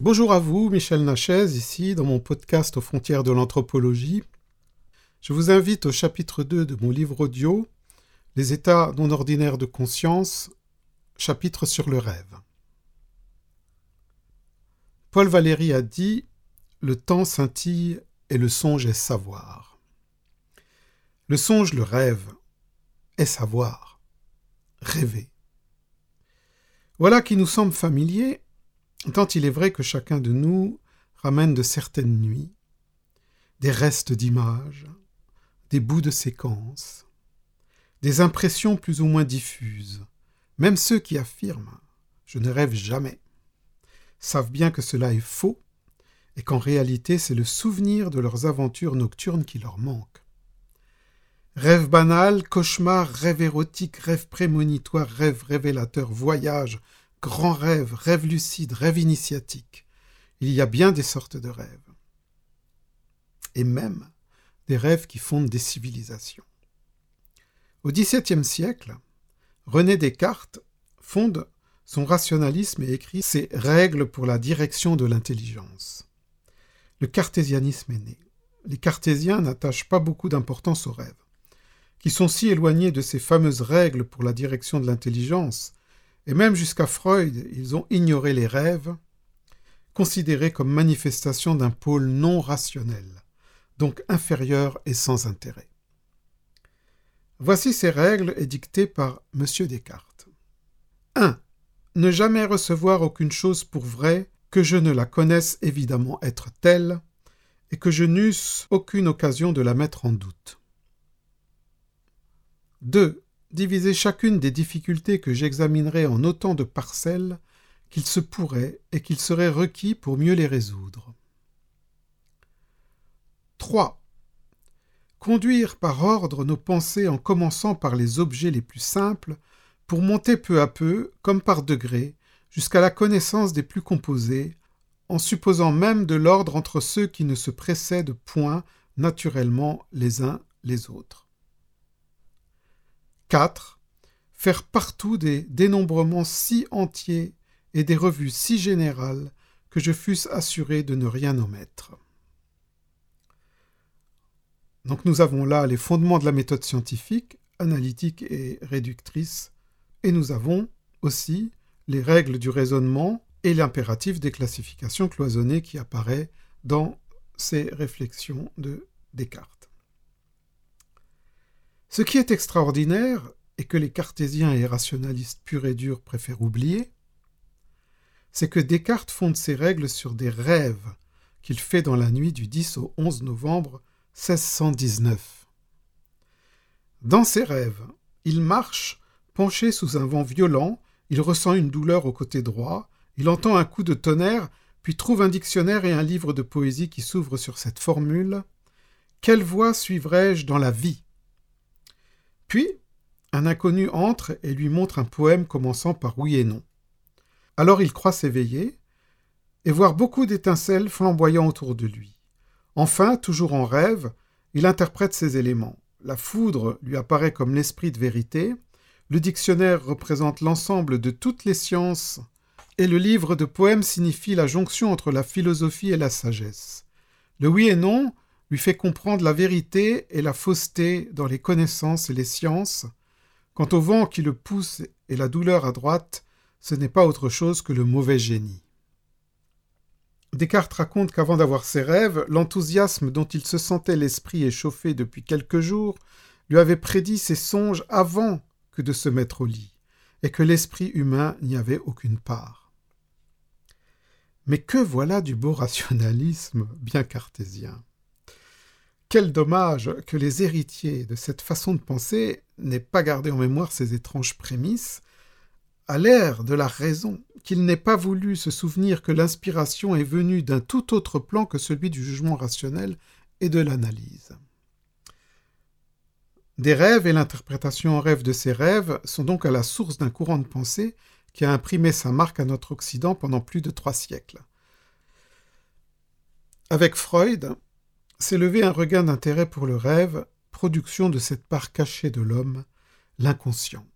Bonjour à vous, Michel Nachez, ici dans mon podcast aux frontières de l'anthropologie. Je vous invite au chapitre 2 de mon livre audio, Les états non ordinaires de conscience, chapitre sur le rêve. Paul Valéry a dit Le temps scintille et le songe est savoir. Le songe, le rêve, est savoir, rêver. Voilà qui nous semble familier Tant il est vrai que chacun de nous ramène de certaines nuits des restes d'images, des bouts de séquences, des impressions plus ou moins diffuses, même ceux qui affirment je ne rêve jamais, savent bien que cela est faux et qu'en réalité c'est le souvenir de leurs aventures nocturnes qui leur manque. Rêve banal, cauchemar, rêve érotique, rêve prémonitoire, rêve révélateur, voyage, grand rêve, rêve lucide, rêve initiatique. Il y a bien des sortes de rêves. Et même des rêves qui fondent des civilisations. Au XVIIe siècle, René Descartes fonde son rationalisme et écrit ses règles pour la direction de l'intelligence. Le cartésianisme est né. Les cartésiens n'attachent pas beaucoup d'importance aux rêves, qui sont si éloignés de ces fameuses règles pour la direction de l'intelligence et même jusqu'à Freud, ils ont ignoré les rêves, considérés comme manifestation d'un pôle non rationnel, donc inférieur et sans intérêt. Voici ces règles édictées par M. Descartes. 1. Ne jamais recevoir aucune chose pour vraie que je ne la connaisse évidemment être telle, et que je n'eusse aucune occasion de la mettre en doute. 2 diviser chacune des difficultés que j'examinerai en autant de parcelles qu'il se pourrait et qu'il serait requis pour mieux les résoudre. 3. Conduire par ordre nos pensées en commençant par les objets les plus simples, pour monter peu à peu, comme par degrés, jusqu'à la connaissance des plus composés, en supposant même de l'ordre entre ceux qui ne se précèdent point naturellement les uns les autres. 4. Faire partout des dénombrements si entiers et des revues si générales que je fusse assuré de ne rien omettre. Donc nous avons là les fondements de la méthode scientifique, analytique et réductrice, et nous avons aussi les règles du raisonnement et l'impératif des classifications cloisonnées qui apparaît dans ces réflexions de Descartes. Ce qui est extraordinaire, et que les cartésiens et rationalistes purs et durs préfèrent oublier, c'est que Descartes fonde ses règles sur des rêves qu'il fait dans la nuit du 10 au 11 novembre 1619. Dans ces rêves, il marche, penché sous un vent violent, il ressent une douleur au côté droit, il entend un coup de tonnerre, puis trouve un dictionnaire et un livre de poésie qui s'ouvrent sur cette formule Quelle voie suivrai-je dans la vie? Puis, un inconnu entre et lui montre un poème commençant par oui et non. Alors il croit s'éveiller et voir beaucoup d'étincelles flamboyant autour de lui. Enfin, toujours en rêve, il interprète ces éléments. La foudre lui apparaît comme l'esprit de vérité, le dictionnaire représente l'ensemble de toutes les sciences, et le livre de poèmes signifie la jonction entre la philosophie et la sagesse. Le oui et non lui fait comprendre la vérité et la fausseté dans les connaissances et les sciences. Quant au vent qui le pousse et la douleur à droite, ce n'est pas autre chose que le mauvais génie. Descartes raconte qu'avant d'avoir ses rêves, l'enthousiasme dont il se sentait l'esprit échauffé depuis quelques jours lui avait prédit ses songes avant que de se mettre au lit, et que l'esprit humain n'y avait aucune part. Mais que voilà du beau rationalisme bien cartésien. Quel dommage que les héritiers de cette façon de penser n'aient pas gardé en mémoire ces étranges prémices, à l'ère de la raison, qu'ils n'aient pas voulu se souvenir que l'inspiration est venue d'un tout autre plan que celui du jugement rationnel et de l'analyse. Des rêves et l'interprétation en rêve de ces rêves sont donc à la source d'un courant de pensée qui a imprimé sa marque à notre Occident pendant plus de trois siècles. Avec Freud, levé un regain d'intérêt pour le rêve, production de cette part cachée de l'homme, l'inconscient.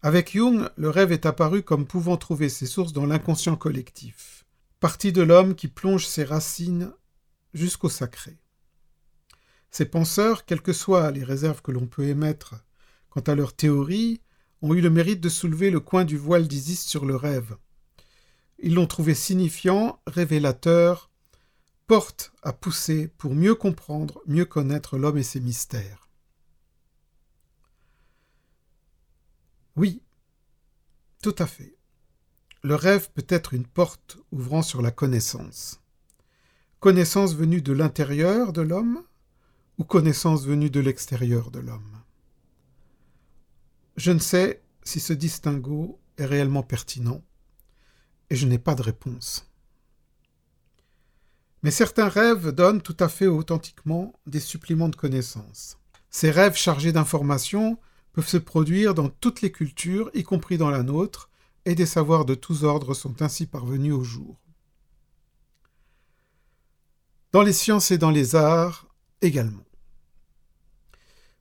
Avec Jung, le rêve est apparu comme pouvant trouver ses sources dans l'inconscient collectif, partie de l'homme qui plonge ses racines jusqu'au sacré. Ces penseurs, quelles que soient les réserves que l'on peut émettre quant à leur théorie, ont eu le mérite de soulever le coin du voile d'Isis sur le rêve. Ils l'ont trouvé signifiant, révélateur, porte à pousser pour mieux comprendre, mieux connaître l'homme et ses mystères. Oui, tout à fait. Le rêve peut être une porte ouvrant sur la connaissance. Connaissance venue de l'intérieur de l'homme ou connaissance venue de l'extérieur de l'homme? Je ne sais si ce distinguo est réellement pertinent, et je n'ai pas de réponse. Mais certains rêves donnent tout à fait authentiquement des suppléments de connaissances. Ces rêves chargés d'informations peuvent se produire dans toutes les cultures, y compris dans la nôtre, et des savoirs de tous ordres sont ainsi parvenus au jour. Dans les sciences et dans les arts également.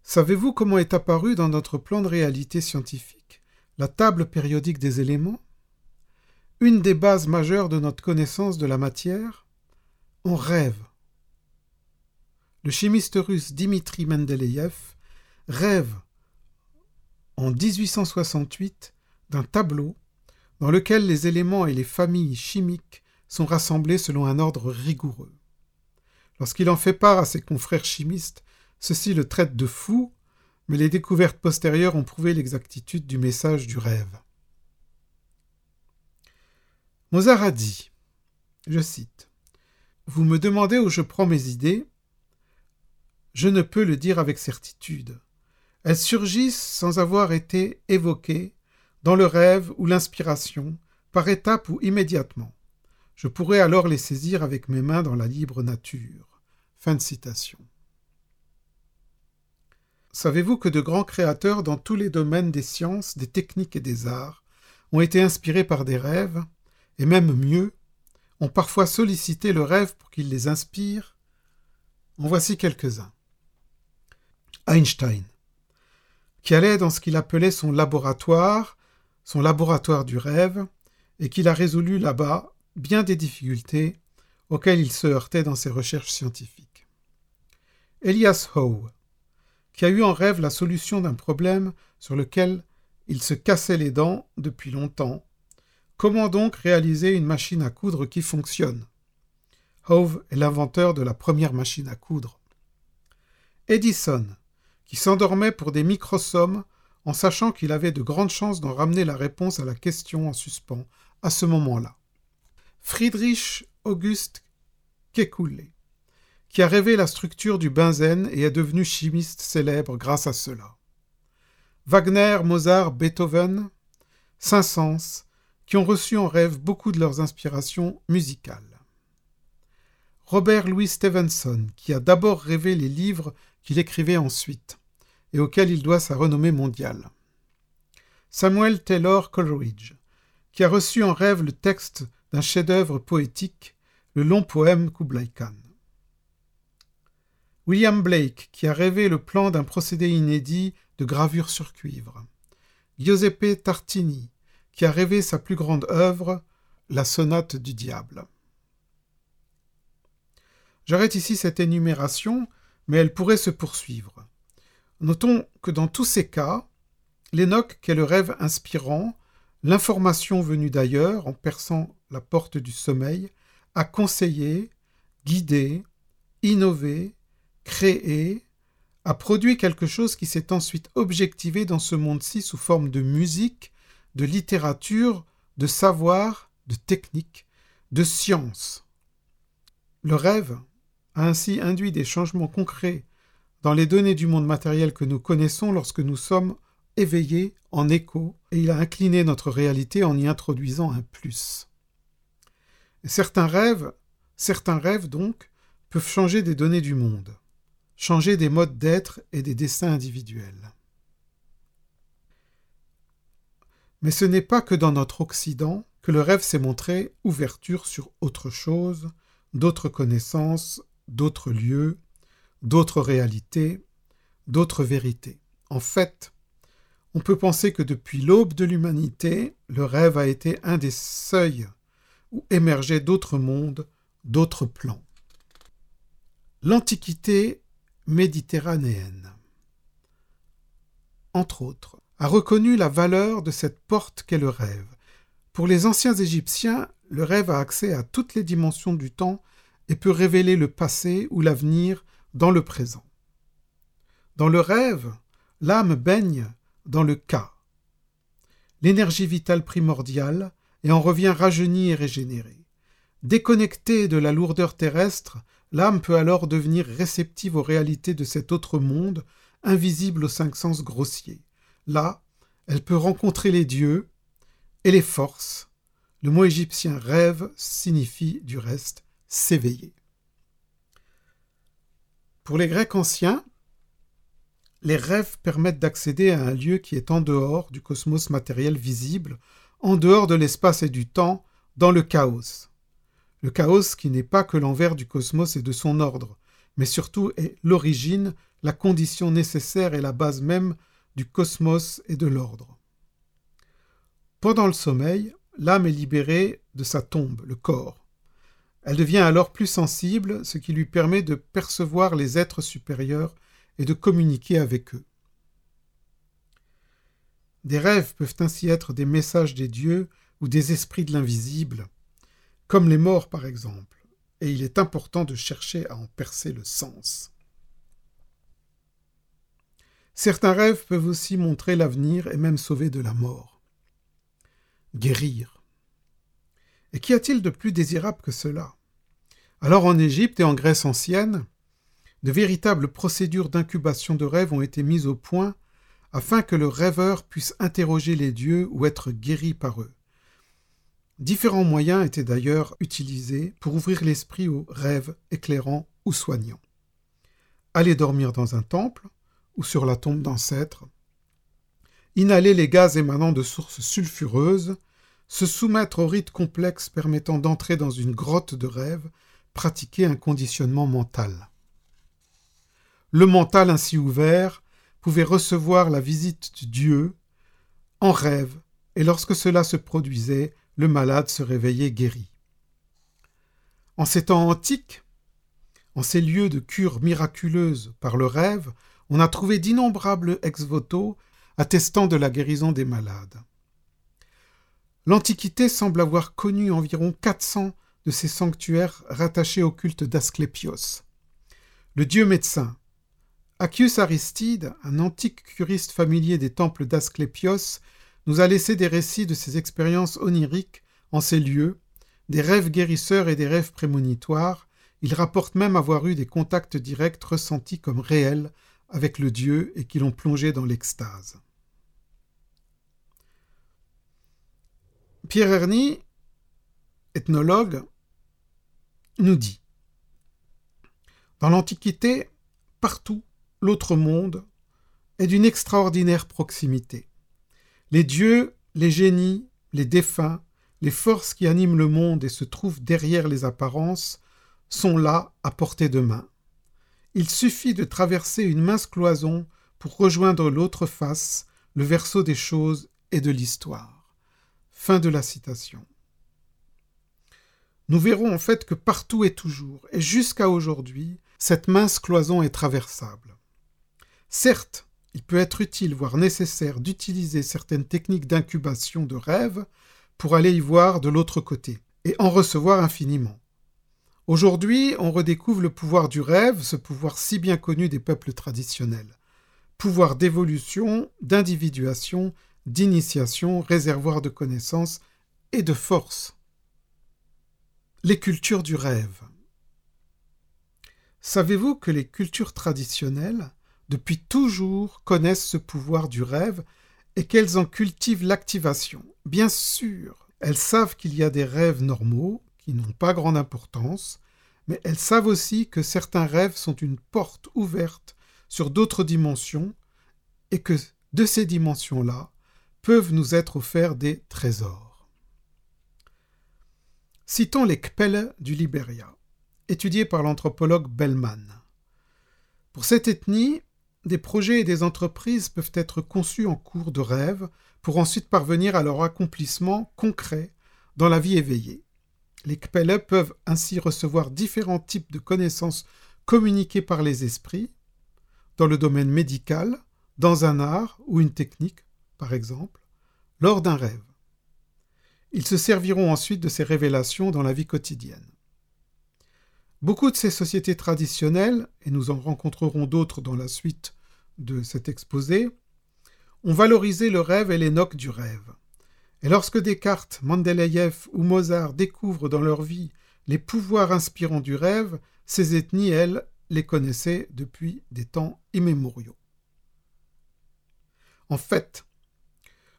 Savez-vous comment est apparue dans notre plan de réalité scientifique la table périodique des éléments? Une des bases majeures de notre connaissance de la matière On rêve. Le chimiste russe Dimitri Mendeleïev rêve en 1868 d'un tableau dans lequel les éléments et les familles chimiques sont rassemblés selon un ordre rigoureux. Lorsqu'il en fait part à ses confrères chimistes, ceux-ci le traitent de fou, mais les découvertes postérieures ont prouvé l'exactitude du message du rêve. Mozart a dit, je cite, Vous me demandez où je prends mes idées Je ne peux le dire avec certitude. Elles surgissent sans avoir été évoquées, dans le rêve ou l'inspiration, par étapes ou immédiatement. Je pourrais alors les saisir avec mes mains dans la libre nature. Fin de citation. Savez-vous que de grands créateurs dans tous les domaines des sciences, des techniques et des arts ont été inspirés par des rêves, et même mieux, ont parfois sollicité le rêve pour qu'il les inspire En voici quelques-uns. Einstein qui allait dans ce qu'il appelait son laboratoire, son laboratoire du rêve, et qu'il a résolu là-bas bien des difficultés auxquelles il se heurtait dans ses recherches scientifiques. Elias Howe, qui a eu en rêve la solution d'un problème sur lequel il se cassait les dents depuis longtemps. Comment donc réaliser une machine à coudre qui fonctionne? Howe est l'inventeur de la première machine à coudre. Edison, qui s'endormait pour des microsommes en sachant qu'il avait de grandes chances d'en ramener la réponse à la question en suspens à ce moment-là. Friedrich August Kekulé, qui a rêvé la structure du benzène et est devenu chimiste célèbre grâce à cela. Wagner, Mozart, Beethoven, Saint-Saëns, qui ont reçu en rêve beaucoup de leurs inspirations musicales. Robert Louis Stevenson, qui a d'abord rêvé les livres qu'il écrivait ensuite, et auquel il doit sa renommée mondiale. Samuel Taylor Coleridge, qui a reçu en rêve le texte d'un chef-d'œuvre poétique, le long poème Kublai Khan. William Blake, qui a rêvé le plan d'un procédé inédit de gravure sur cuivre. Giuseppe Tartini, qui a rêvé sa plus grande œuvre, la sonate du diable. J'arrête ici cette énumération mais elle pourrait se poursuivre. Notons que dans tous ces cas, l'Énoque qu'est le rêve inspirant, l'information venue d'ailleurs en perçant la porte du sommeil, a conseillé, guidé, innové, créé, a produit quelque chose qui s'est ensuite objectivé dans ce monde-ci sous forme de musique, de littérature, de savoir, de technique, de science. Le rêve, a ainsi induit des changements concrets dans les données du monde matériel que nous connaissons lorsque nous sommes éveillés en écho, et il a incliné notre réalité en y introduisant un plus. certains rêves, certains rêves donc, peuvent changer des données du monde, changer des modes d'être et des destins individuels. Mais ce n'est pas que dans notre Occident que le rêve s'est montré ouverture sur autre chose, d'autres connaissances, d'autres lieux, d'autres réalités, d'autres vérités. En fait, On peut penser que depuis l'aube de l'humanité, le rêve a été un des seuils où émergeaient d'autres mondes, d'autres plans. L'Antiquité méditerranéenne, entre autres, a reconnu la valeur de cette porte qu'est le rêve. Pour les anciens Égyptiens, le rêve a accès à toutes les dimensions du temps et peut révéler le passé ou l'avenir dans le présent. Dans le rêve, l'âme baigne dans le cas, l'énergie vitale primordiale, et en revient rajeunie et régénérée. Déconnectée de la lourdeur terrestre, l'âme peut alors devenir réceptive aux réalités de cet autre monde, invisible aux cinq sens grossiers. Là, elle peut rencontrer les dieux et les forces. Le mot égyptien rêve signifie du reste s'éveiller. Pour les Grecs anciens, les rêves permettent d'accéder à un lieu qui est en dehors du cosmos matériel visible, en dehors de l'espace et du temps, dans le chaos. Le chaos qui n'est pas que l'envers du cosmos et de son ordre, mais surtout est l'origine, la condition nécessaire et la base même du cosmos et de l'ordre. Pendant le sommeil, l'âme est libérée de sa tombe, le corps. Elle devient alors plus sensible, ce qui lui permet de percevoir les êtres supérieurs et de communiquer avec eux. Des rêves peuvent ainsi être des messages des dieux ou des esprits de l'invisible, comme les morts par exemple, et il est important de chercher à en percer le sens. Certains rêves peuvent aussi montrer l'avenir et même sauver de la mort. Guérir. Et qu'y a-t-il de plus désirable que cela? Alors en Égypte et en Grèce ancienne, de véritables procédures d'incubation de rêves ont été mises au point afin que le rêveur puisse interroger les dieux ou être guéri par eux. Différents moyens étaient d'ailleurs utilisés pour ouvrir l'esprit aux rêves éclairants ou soignants. Aller dormir dans un temple ou sur la tombe d'ancêtres, inhaler les gaz émanant de sources sulfureuses, se soumettre aux rites complexes permettant d'entrer dans une grotte de rêve, pratiquer un conditionnement mental. Le mental ainsi ouvert pouvait recevoir la visite de Dieu en rêve, et lorsque cela se produisait, le malade se réveillait guéri. En ces temps antiques, en ces lieux de cure miraculeuse par le rêve, on a trouvé d'innombrables ex-voto attestant de la guérison des malades. L'Antiquité semble avoir connu environ 400 de ces sanctuaires rattachés au culte d'Asclépios. Le dieu médecin, Accius Aristide, un antique curiste familier des temples d'Asclépios, nous a laissé des récits de ses expériences oniriques en ces lieux, des rêves guérisseurs et des rêves prémonitoires. Il rapporte même avoir eu des contacts directs ressentis comme réels avec le Dieu et qui l'ont plongé dans l'extase. Pierre Herny, ethnologue, nous dit Dans l'Antiquité, partout, l'autre monde, est d'une extraordinaire proximité. Les dieux, les génies, les défunts, les forces qui animent le monde et se trouvent derrière les apparences, sont là à portée de main. Il suffit de traverser une mince cloison pour rejoindre l'autre face, le verso des choses et de l'histoire. Fin de la citation. Nous verrons en fait que partout et toujours, et jusqu'à aujourd'hui, cette mince cloison est traversable. Certes, il peut être utile, voire nécessaire, d'utiliser certaines techniques d'incubation de rêve pour aller y voir de l'autre côté, et en recevoir infiniment. Aujourd'hui, on redécouvre le pouvoir du rêve, ce pouvoir si bien connu des peuples traditionnels. Pouvoir d'évolution, d'individuation, d'initiation, réservoir de connaissances et de force. Les cultures du rêve. Savez-vous que les cultures traditionnelles depuis toujours, connaissent ce pouvoir du rêve et qu'elles en cultivent l'activation? Bien sûr, elles savent qu'il y a des rêves normaux n'ont pas grande importance, mais elles savent aussi que certains rêves sont une porte ouverte sur d'autres dimensions et que de ces dimensions-là peuvent nous être offerts des trésors. Citons les Kpelle du Liberia, étudiés par l'anthropologue Bellman. Pour cette ethnie, des projets et des entreprises peuvent être conçus en cours de rêve pour ensuite parvenir à leur accomplissement concret dans la vie éveillée. Les Kpelle peuvent ainsi recevoir différents types de connaissances communiquées par les esprits, dans le domaine médical, dans un art ou une technique, par exemple, lors d'un rêve. Ils se serviront ensuite de ces révélations dans la vie quotidienne. Beaucoup de ces sociétés traditionnelles, et nous en rencontrerons d'autres dans la suite de cet exposé, ont valorisé le rêve et les noques du rêve. Et lorsque Descartes, Mendeleïev ou Mozart découvrent dans leur vie les pouvoirs inspirants du rêve, ces ethnies, elles, les connaissaient depuis des temps immémoriaux. En fait,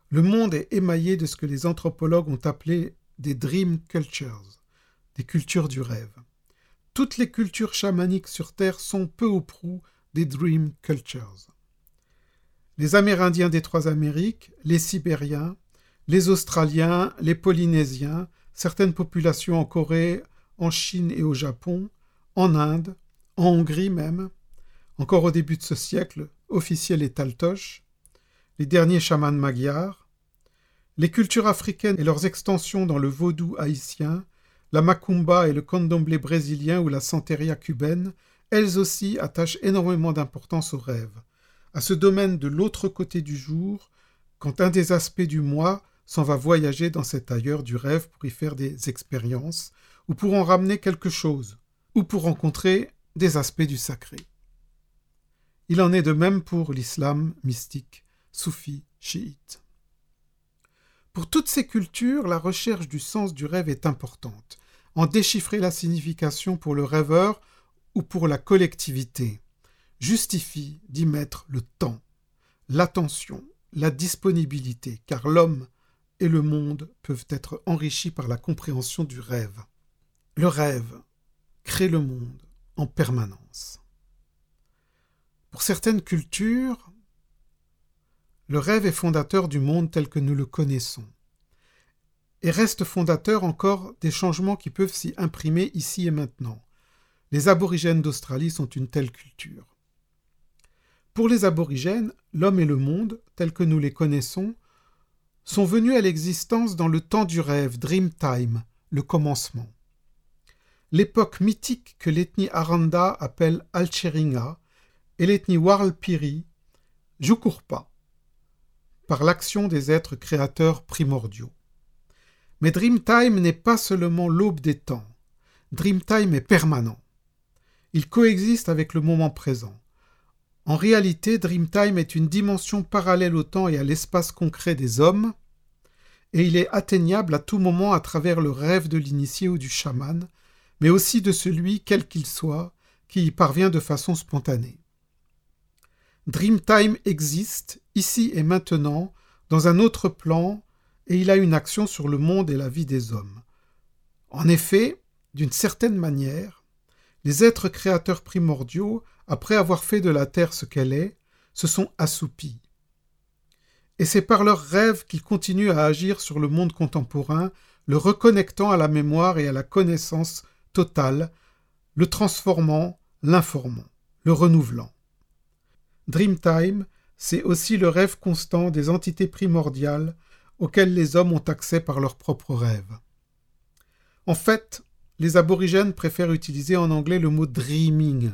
le monde est émaillé de ce que les anthropologues ont appelé des dream cultures, des cultures du rêve. Toutes les cultures chamaniques sur Terre sont peu ou prou des dream cultures. Les Amérindiens des trois Amériques, les Sibériens, les Australiens, les Polynésiens, certaines populations en Corée, en Chine et au Japon, en Inde, en Hongrie même, encore au début de ce siècle, officiels et taltoches, les derniers chamans magyars, les cultures africaines et leurs extensions dans le vaudou haïtien, la macumba et le candomblé brésilien ou la santeria cubaine, elles aussi attachent énormément d'importance au rêve, à ce domaine de l'autre côté du jour, quand un des aspects du moi s'en va voyager dans cet ailleurs du rêve pour y faire des expériences, ou pour en ramener quelque chose, ou pour rencontrer des aspects du sacré. Il en est de même pour l'islam mystique, soufi, chiite. Pour toutes ces cultures, la recherche du sens du rêve est importante. En déchiffrer la signification pour le rêveur ou pour la collectivité justifie d'y mettre le temps, l'attention, la disponibilité, car l'homme et le monde peuvent être enrichis par la compréhension du rêve. Le rêve crée le monde en permanence. Pour certaines cultures, le rêve est fondateur du monde tel que nous le connaissons, et reste fondateur encore des changements qui peuvent s'y imprimer ici et maintenant. Les aborigènes d'Australie sont une telle culture. Pour les aborigènes, l'homme et le monde, tels que nous les connaissons, sont venus à l'existence dans le temps du rêve, Dream Time, le commencement. L'époque mythique que l'ethnie Aranda appelle Alcheringa et l'ethnie Warlpiri, Jukurpa par l'action des êtres créateurs primordiaux. Mais Dreamtime n'est pas seulement l'aube des temps. Dreamtime est permanent. Il coexiste avec le moment présent. En réalité, Dreamtime est une dimension parallèle au temps et à l'espace concret des hommes, et il est atteignable à tout moment à travers le rêve de l'initié ou du chaman, mais aussi de celui, quel qu'il soit, qui y parvient de façon spontanée. Dreamtime existe, ici et maintenant, dans un autre plan, et il a une action sur le monde et la vie des hommes. En effet, d'une certaine manière, les êtres créateurs primordiaux, après avoir fait de la Terre ce qu'elle est, se sont assoupis. Et c'est par leurs rêves qu'ils continuent à agir sur le monde contemporain, le reconnectant à la mémoire et à la connaissance totale, le transformant, l'informant, le renouvelant. Dreamtime, c'est aussi le rêve constant des entités primordiales auxquelles les hommes ont accès par leurs propres rêves. En fait, les aborigènes préfèrent utiliser en anglais le mot dreaming,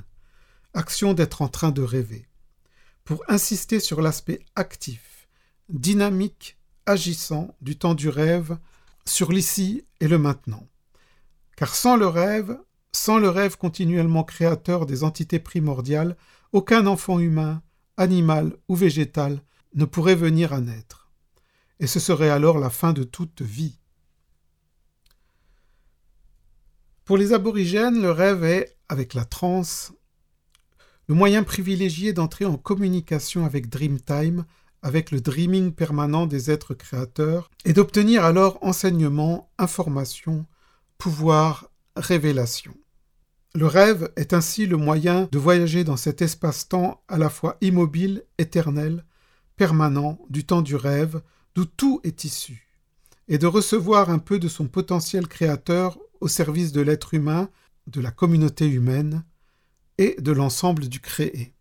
action d'être en train de rêver, pour insister sur l'aspect actif, dynamique, agissant du temps du rêve, sur l'ici et le maintenant. Car sans le rêve, sans le rêve continuellement créateur des entités primordiales, aucun enfant humain, animal ou végétal ne pourrait venir à naître. Et ce serait alors la fin de toute vie. Pour les aborigènes, le rêve est, avec la transe, le moyen privilégié d'entrer en communication avec Dreamtime, avec le dreaming permanent des êtres créateurs, et d'obtenir alors enseignement, information, pouvoir, révélation. Le rêve est ainsi le moyen de voyager dans cet espace-temps à la fois immobile, éternel, permanent, du temps du rêve, d'où tout est issu, et de recevoir un peu de son potentiel créateur au service de l'être humain, de la communauté humaine et de l'ensemble du créé.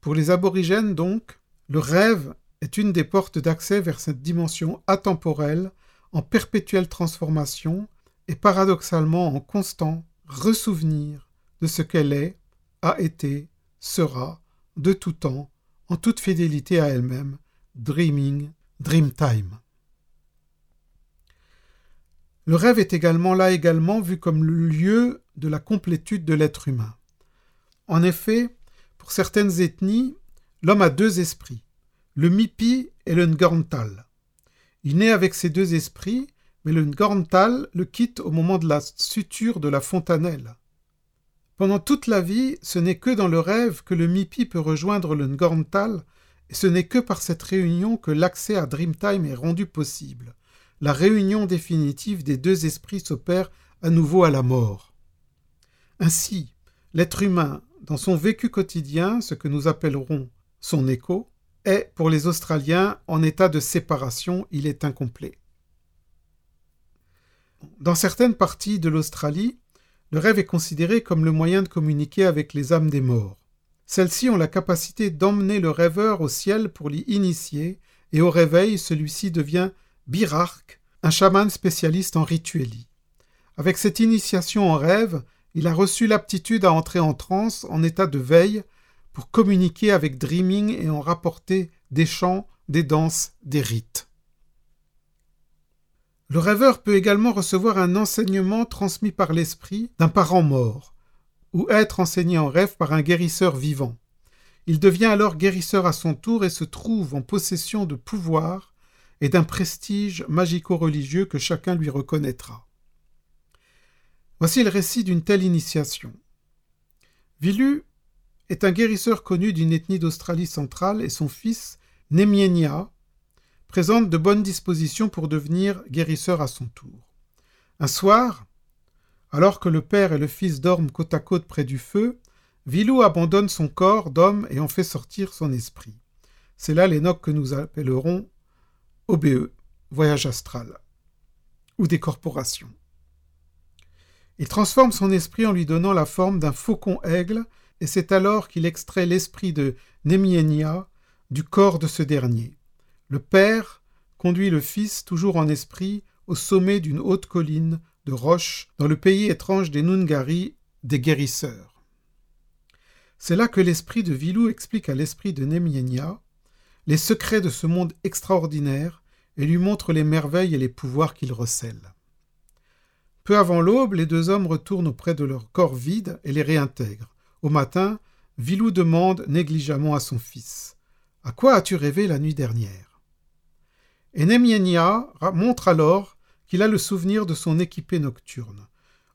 Pour les aborigènes, donc, le rêve est une des portes d'accès vers cette dimension atemporelle, en perpétuelle transformation et paradoxalement en constant ressouvenir de ce qu'elle est, a été, sera, de tout temps, en toute fidélité à elle-même, dreaming, dreamtime. Le rêve est également là également vu comme le lieu de la complétude de l'être humain. En effet, pour certaines ethnies, l'homme a deux esprits, le Mipi et le Ngorntal. Il naît avec ces deux esprits, mais le Ngorntal le quitte au moment de la suture de la fontanelle. Pendant toute la vie, ce n'est que dans le rêve que le Mipi peut rejoindre le Ngorntal, et ce n'est que par cette réunion que l'accès à Dreamtime est rendu possible. La réunion définitive des deux esprits s'opère à nouveau à la mort. Ainsi, l'être humain, dans son vécu quotidien, ce que nous appellerons son écho, est, pour les Australiens, en état de séparation, il est incomplet. Dans certaines parties de l'Australie, le rêve est considéré comme le moyen de communiquer avec les âmes des morts. Celles-ci ont la capacité d'emmener le rêveur au ciel pour l'y initier, et au réveil, celui-ci devient birarque, un chaman spécialiste en rituelie. Avec cette initiation en rêve, il a reçu l'aptitude à entrer en transe, en état de veille, pour communiquer avec Dreaming et en rapporter des chants, des danses, des rites. Le rêveur peut également recevoir un enseignement transmis par l'esprit d'un parent mort, ou être enseigné en rêve par un guérisseur vivant. Il devient alors guérisseur à son tour et se trouve en possession de pouvoirs et d'un prestige magico-religieux que chacun lui reconnaîtra. Voici le récit d'une telle initiation. Vilu est un guérisseur connu d'une ethnie d'Australie centrale et son fils, Nemienia, présente de bonnes dispositions pour devenir guérisseur à son tour. Un soir, alors que le père et le fils dorment côte à côte près du feu, Vilou abandonne son corps d'homme et en fait sortir son esprit. C'est là l'énoque que nous appellerons OBE, voyage astral, ou décorporation. Il transforme son esprit en lui donnant la forme d'un faucon-aigle, et c'est alors qu'il extrait l'esprit de Nemienia du corps de ce dernier. Le Père conduit le Fils, toujours en esprit, au sommet d'une haute colline de roches dans le pays étrange des Nungari, des guérisseurs. C'est là que l'esprit de Vilou explique à l'esprit de Nemienia les secrets de ce monde extraordinaire et lui montre les merveilles et les pouvoirs qu'il recèle. Peu avant l'aube, les deux hommes retournent auprès de leur corps vide et les réintègrent. Au matin, Vilou demande négligemment à son fils À quoi as-tu rêvé la nuit dernière? Et montre alors qu'il a le souvenir de son équipée nocturne.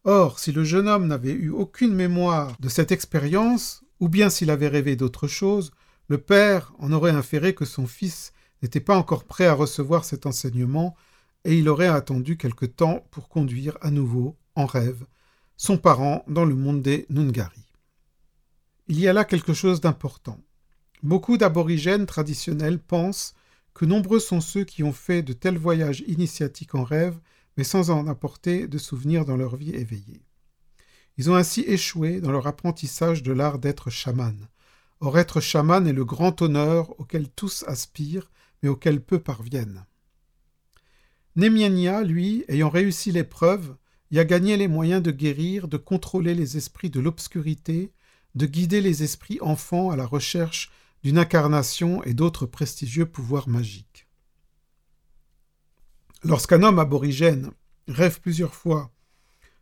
Or, si le jeune homme n'avait eu aucune mémoire de cette expérience, ou bien s'il avait rêvé d'autre chose, le père en aurait inféré que son fils n'était pas encore prêt à recevoir cet enseignement, et il aurait attendu quelque temps pour conduire à nouveau, en rêve, son parent dans le monde des Nungari. Il y a là quelque chose d'important. Beaucoup d'aborigènes traditionnels pensent que nombreux sont ceux qui ont fait de tels voyages initiatiques en rêve, mais sans en apporter de souvenirs dans leur vie éveillée. Ils ont ainsi échoué dans leur apprentissage de l'art d'être chaman. Or être chaman est le grand honneur auquel tous aspirent, mais auquel peu parviennent. Nemiania, lui, ayant réussi l'épreuve, y a gagné les moyens de guérir, de contrôler les esprits de l'obscurité, de guider les esprits enfants à la recherche d'une incarnation et d'autres prestigieux pouvoirs magiques. Lorsqu'un homme aborigène rêve plusieurs fois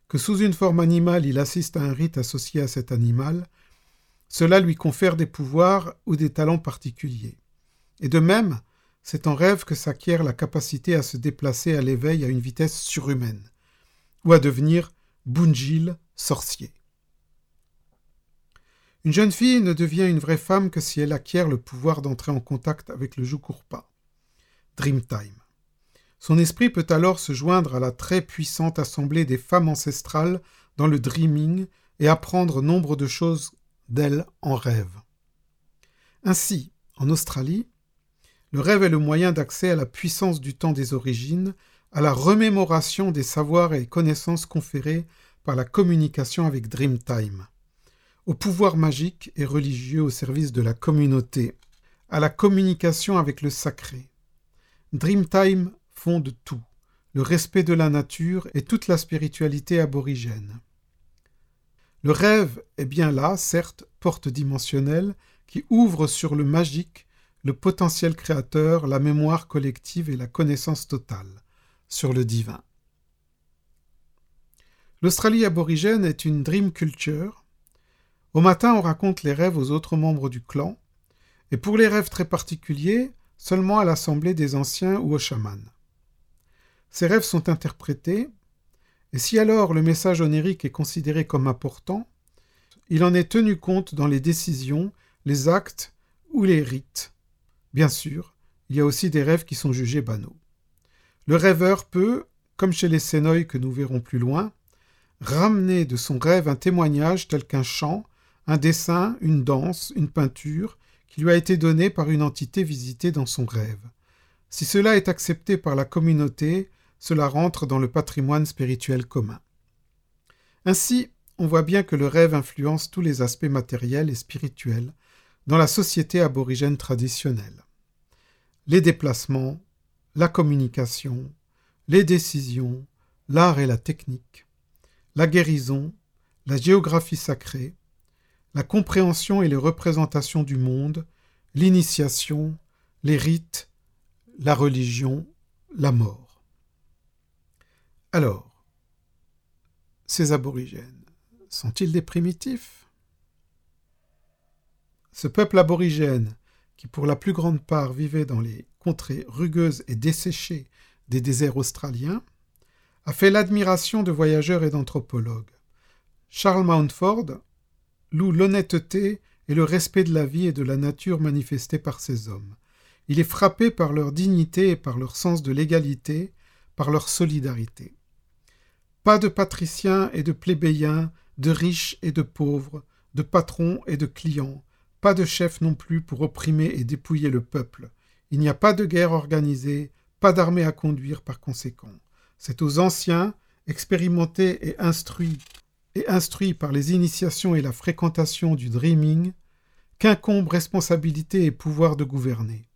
que sous une forme animale il assiste à un rite associé à cet animal, cela lui confère des pouvoirs ou des talents particuliers. Et de même, c'est en rêve que s'acquiert la capacité à se déplacer à l'éveil à une vitesse surhumaine, ou à devenir Bunjil, sorcier. Une jeune fille ne devient une vraie femme que si elle acquiert le pouvoir d'entrer en contact avec le Jukurpa. Dreamtime. Son esprit peut alors se joindre à la très puissante assemblée des femmes ancestrales dans le dreaming et apprendre nombre de choses d'elles en rêve. Ainsi, en Australie, le rêve est le moyen d'accès à la puissance du temps des origines, à la remémoration des savoirs et connaissances conférés par la communication avec Dreamtime. Au pouvoir magique et religieux au service de la communauté, à la communication avec le sacré. Dreamtime fonde tout, le respect de la nature et toute la spiritualité aborigène. Le rêve est bien là, certes, porte dimensionnelle, qui ouvre sur le magique, le potentiel créateur, la mémoire collective et la connaissance totale, sur le divin. L'Australie aborigène est une dream culture. Au matin, on raconte les rêves aux autres membres du clan, et pour les rêves très particuliers, seulement à l'assemblée des anciens ou aux chamans. Ces rêves sont interprétés, et si alors le message onirique est considéré comme important, il en est tenu compte dans les décisions, les actes ou les rites. Bien sûr, il y a aussi des rêves qui sont jugés banaux. Le rêveur peut, comme chez les Sénoïs que nous verrons plus loin, ramener de son rêve un témoignage tel qu'un chant, un dessin, une danse, une peinture, qui lui a été donné par une entité visitée dans son rêve. Si cela est accepté par la communauté, cela rentre dans le patrimoine spirituel commun. Ainsi, on voit bien que le rêve influence tous les aspects matériels et spirituels dans la société aborigène traditionnelle. Les déplacements, la communication, les décisions, l'art et la technique la guérison, la géographie sacrée, la compréhension et les représentations du monde, l'initiation, les rites, la religion, la mort. Alors, ces aborigènes sont-ils des primitifs? Ce peuple aborigène, qui pour la plus grande part vivait dans les contrées rugueuses et desséchées des déserts australiens, a fait l'admiration de voyageurs et d'anthropologues. Charles Mountford loue l'honnêteté et le respect de la vie et de la nature manifestés par ces hommes. Il est frappé par leur dignité et par leur sens de l'égalité, par leur solidarité. Pas de patriciens et de plébéiens, de riches et de pauvres, de patrons et de clients, pas de chefs non plus pour opprimer et dépouiller le peuple. Il n'y a pas de guerre organisée, pas d'armée à conduire par conséquent. C'est aux anciens, expérimentés et instruits, et instruits par les initiations et la fréquentation du dreaming, qu'incombe responsabilité et pouvoir de gouverner.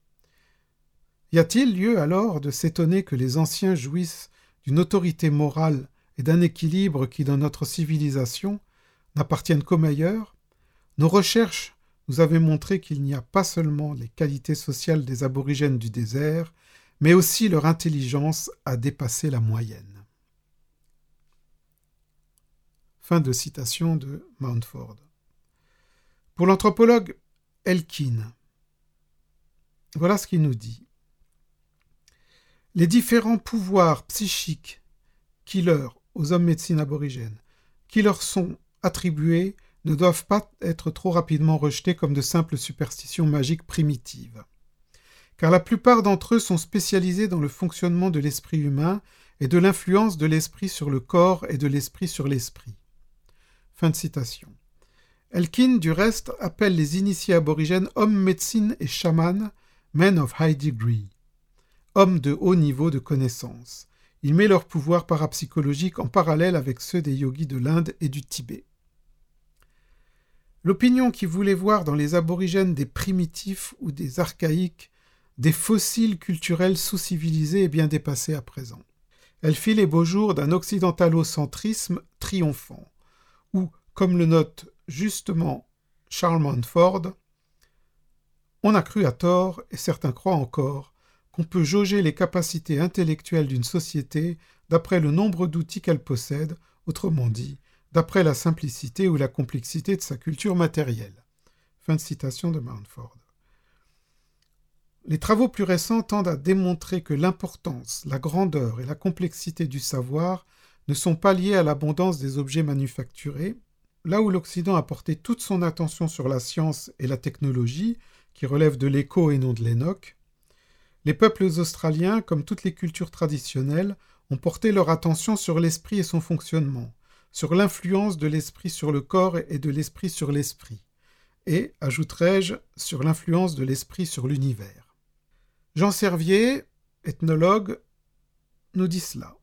Y a-t-il lieu alors de s'étonner que les anciens jouissent d'une autorité morale et d'un équilibre qui, dans notre civilisation, n'appartiennent qu'aux meilleurs? Nos recherches nous avaient montré qu'il n'y a pas seulement les qualités sociales des aborigènes du désert, mais aussi leur intelligence a dépassé la moyenne. Fin de citation de Mountford. Pour l'anthropologue Elkin, voilà ce qu'il nous dit. Les différents pouvoirs psychiques qui leur, aux hommes médecines aborigènes, qui leur sont attribués ne doivent pas être trop rapidement rejetés comme de simples superstitions magiques primitives car la plupart d'entre eux sont spécialisés dans le fonctionnement de l'esprit humain et de l'influence de l'esprit sur le corps et de l'esprit sur l'esprit. Fin de citation. Elkin, du reste, appelle les initiés aborigènes hommes médecine et chamans, men of high degree, hommes de haut niveau de connaissance. Il met leur pouvoir parapsychologique en parallèle avec ceux des yogis de l'Inde et du Tibet. L'opinion qui voulait voir dans les aborigènes des primitifs ou des archaïques des fossiles culturels sous-civilisés et bien dépassés à présent. Elle fit les beaux jours d'un occidentalocentrisme triomphant, comme le note justement Charles Montford, on a cru à tort, et certains croient encore, qu'on peut jauger les capacités intellectuelles d'une société d'après le nombre d'outils qu'elle possède, autrement dit, d'après la simplicité ou la complexité de sa culture matérielle. Fin de citation de. Les travaux plus récents tendent à démontrer que l'importance, la grandeur et la complexité du savoir ne sont pas liées à l'abondance des objets manufacturés, là où l'Occident a porté toute son attention sur la science et la technologie, qui relèvent de l'écho et non de l'énoque, les peuples australiens, comme toutes les cultures traditionnelles, ont porté leur attention sur l'esprit et son fonctionnement, sur l'influence de l'esprit sur le corps et de l'esprit sur l'esprit, et, ajouterai-je, sur l'influence de l'esprit sur l'univers. Jean Servier, ethnologue, nous dit cela.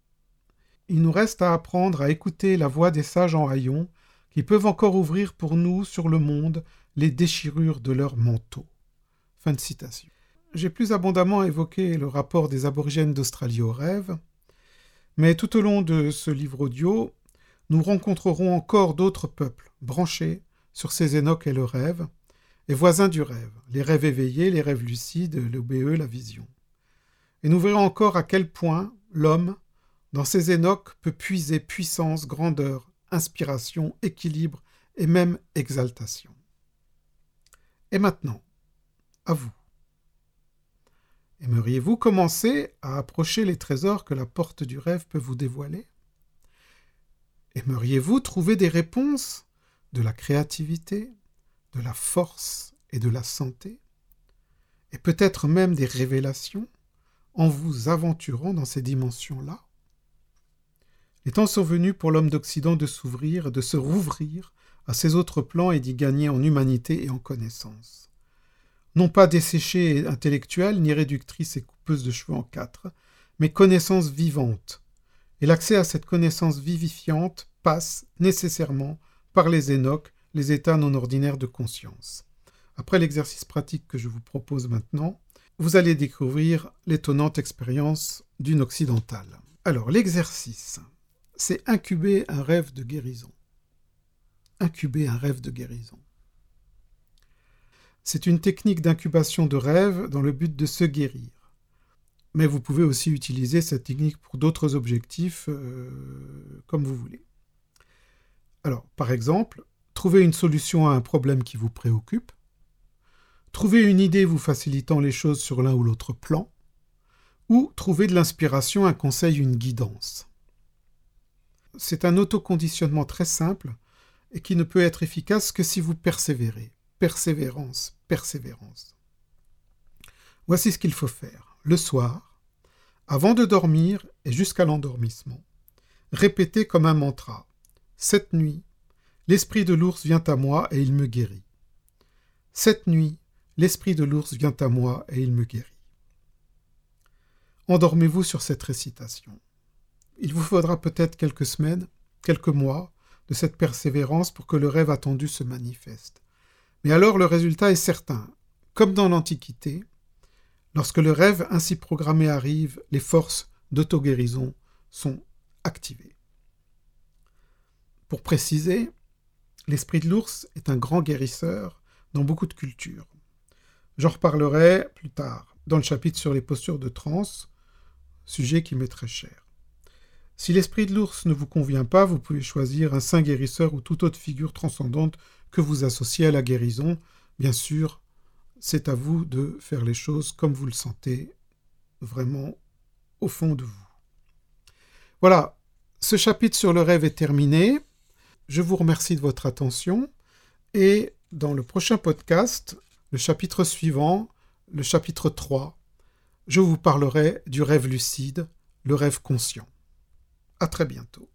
Il nous reste à apprendre à écouter la voix des sages en haillons qui peuvent encore ouvrir pour nous sur le monde les déchirures de leurs manteaux. Fin de citation. J'ai plus abondamment évoqué le rapport des aborigènes d'Australie au rêve, mais tout au long de ce livre audio, nous rencontrerons encore d'autres peuples branchés sur ces énoques et le rêve, et voisins du rêve, les rêves éveillés, les rêves lucides, l'OBE, la vision. Et nous verrons encore à quel point l'homme, dans ces énoques, peut puiser puissance, grandeur, inspiration, équilibre et même exaltation. Et maintenant, à vous. Aimeriez-vous commencer à approcher les trésors que la porte du rêve peut vous dévoiler? Aimeriez-vous trouver des réponses de la créativité, de la force et de la santé? Et peut-être même des révélations en vous aventurant dans ces dimensions-là? Les temps sont venus pour l'homme d'Occident de s'ouvrir, de se rouvrir à ces autres plans et d'y gagner en humanité et en connaissance. Non pas desséchée intellectuelle, ni réductrice et coupeuse de cheveux en quatre, mais connaissance vivante, et l'accès à cette connaissance vivifiante passe nécessairement par les énoques, les états non ordinaires de conscience. Après l'exercice pratique que je vous propose maintenant, vous allez découvrir l'étonnante expérience d'une occidentale. Alors, l'exercice, c'est incuber un rêve de guérison. Incuber un rêve de guérison. C'est une technique d'incubation de rêve dans le but de se guérir mais vous pouvez aussi utiliser cette technique pour d'autres objectifs euh, comme vous voulez. Alors, par exemple, trouver une solution à un problème qui vous préoccupe, trouver une idée vous facilitant les choses sur l'un ou l'autre plan, ou trouver de l'inspiration, un conseil, une guidance. C'est un autoconditionnement très simple et qui ne peut être efficace que si vous persévérez. Persévérance, persévérance. Voici ce qu'il faut faire le soir, avant de dormir et jusqu'à l'endormissement. Répétez comme un mantra. Cette nuit, l'esprit de l'ours vient à moi et il me guérit. Cette nuit, l'esprit de l'ours vient à moi et il me guérit. Endormez-vous sur cette récitation. Il vous faudra peut-être quelques semaines, quelques mois de cette persévérance pour que le rêve attendu se manifeste. Mais alors le résultat est certain. Comme dans l'Antiquité, Lorsque le rêve ainsi programmé arrive, les forces d'auto-guérison sont activées. Pour préciser, l'esprit de l'ours est un grand guérisseur dans beaucoup de cultures. J'en reparlerai plus tard dans le chapitre sur les postures de transe, sujet qui m'est très cher. Si l'esprit de l'ours ne vous convient pas, vous pouvez choisir un saint guérisseur ou toute autre figure transcendante que vous associez à la guérison, bien sûr c'est à vous de faire les choses comme vous le sentez vraiment au fond de vous. Voilà, ce chapitre sur le rêve est terminé. Je vous remercie de votre attention et dans le prochain podcast, le chapitre suivant, le chapitre 3, je vous parlerai du rêve lucide, le rêve conscient. À très bientôt.